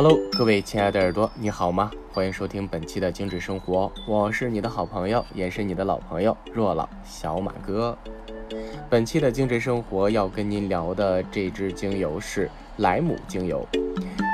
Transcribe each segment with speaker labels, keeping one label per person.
Speaker 1: Hello，各位亲爱的耳朵，你好吗？欢迎收听本期的精致生活，我是你的好朋友，也是你的老朋友若老小马哥。本期的精致生活要跟您聊的这支精油是莱姆精油。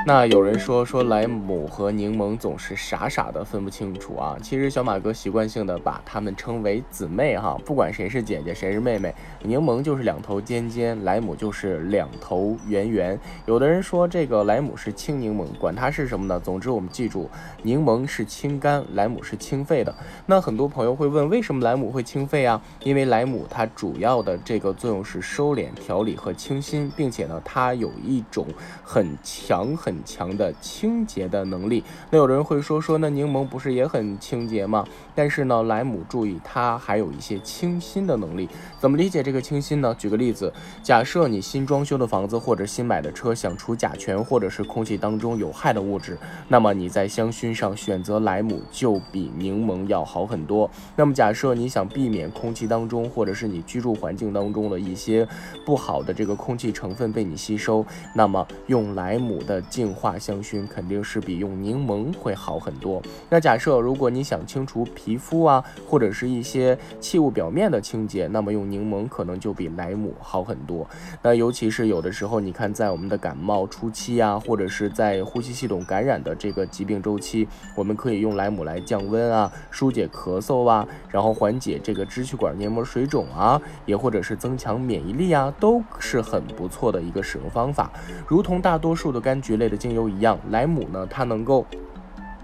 Speaker 1: 那有人说说莱姆和柠檬总是傻傻的分不清楚啊，其实小马哥习惯性的把它们称为姊妹哈，不管谁是姐姐谁是妹妹，柠檬就是两头尖尖，莱姆就是两头圆圆。有的人说这个莱姆是清柠檬，管它是什么呢？总之我们记住，柠檬是清肝，莱姆是清肺的。那很多朋友会问，为什么莱姆会清肺啊？因为莱姆它主要的这个作用是收敛、调理和清新，并且呢，它有一种很强很。很强的清洁的能力。那有人会说说，那柠檬不是也很清洁吗？但是呢，莱姆注意，它还有一些清新的能力。怎么理解这个清新呢？举个例子，假设你新装修的房子或者新买的车想除甲醛或者是空气当中有害的物质，那么你在香薰上选择莱姆就比柠檬要好很多。那么假设你想避免空气当中或者是你居住环境当中的一些不好的这个空气成分被你吸收，那么用莱姆的净净化香薰肯定是比用柠檬会好很多。那假设如果你想清除皮肤啊，或者是一些器物表面的清洁，那么用柠檬可能就比莱姆好很多。那尤其是有的时候，你看在我们的感冒初期啊，或者是在呼吸系统感染的这个疾病周期，我们可以用莱姆来降温啊，疏解咳嗽啊，然后缓解这个支气管黏膜水肿啊，也或者是增强免疫力啊，都是很不错的一个使用方法。如同大多数的柑橘类的。精油一样，莱姆呢，它能够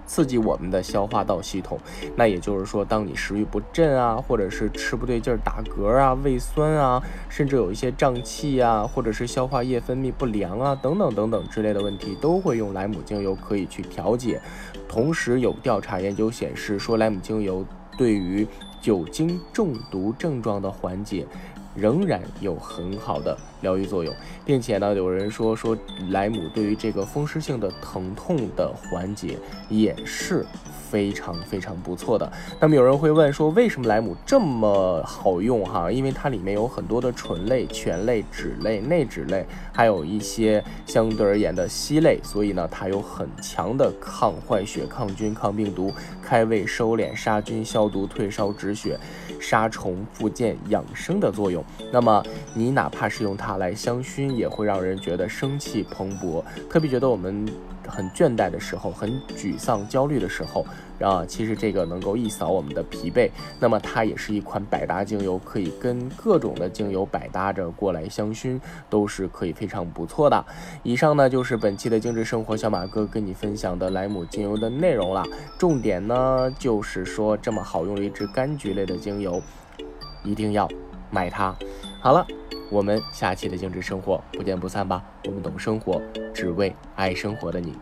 Speaker 1: 刺激我们的消化道系统。那也就是说，当你食欲不振啊，或者是吃不对劲儿、打嗝啊、胃酸啊，甚至有一些胀气啊，或者是消化液分泌不良啊，等等等等之类的问题，都会用莱姆精油可以去调节。同时，有调查研究显示说，莱姆精油对于酒精中毒症状的缓解。仍然有很好的疗愈作用，并且呢，有人说说莱姆对于这个风湿性的疼痛的缓解也是。非常非常不错的。那么有人会问说，为什么莱姆这么好用哈？因为它里面有很多的醇类、醛类、酯类、内酯类，还有一些相对而言的烯类，所以呢，它有很强的抗坏血、抗菌、抗病毒、开胃、收敛、杀菌、消毒、退烧、止血、杀虫、复健、养生的作用那么你哪怕是用它来香薰，也会让人觉得生气蓬勃，特别觉得我们。很倦怠的时候，很沮丧、焦虑的时候，啊，其实这个能够一扫我们的疲惫。那么它也是一款百搭精油，可以跟各种的精油百搭着过来香薰，都是可以非常不错的。以上呢就是本期的精致生活小马哥跟你分享的莱姆精油的内容了。重点呢就是说，这么好用的一支柑橘类的精油，一定要买它。好了。我们下期的精致生活不见不散吧！我们懂生活，只为爱生活的你。